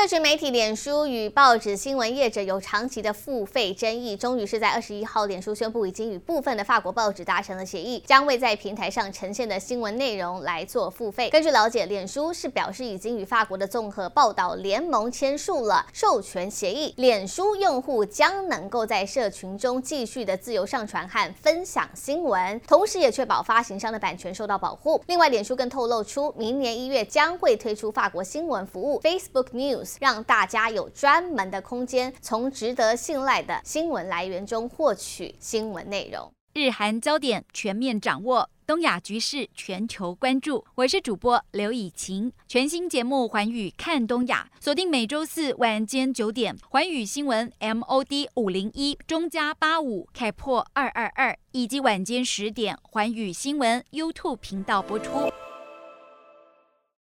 社群媒体脸书与报纸新闻业者有长期的付费争议，终于是在二十一号，脸书宣布已经与部分的法国报纸达成了协议，将为在平台上呈现的新闻内容来做付费。根据了解，脸书是表示已经与法国的综合报道联盟签署了授权协议，脸书用户将能够在社群中继续的自由上传和分享新闻，同时也确保发行商的版权受到保护。另外，脸书更透露出，明年一月将会推出法国新闻服务 Facebook News。让大家有专门的空间，从值得信赖的新闻来源中获取新闻内容。日韩焦点全面掌握，东亚局势全球关注。我是主播刘以晴，全新节目《寰宇看东亚》，锁定每周四晚间九点，寰宇新闻 MOD 五零一中加八五开破二二二，以及晚间十点，寰宇新闻 YouTube 频道播出。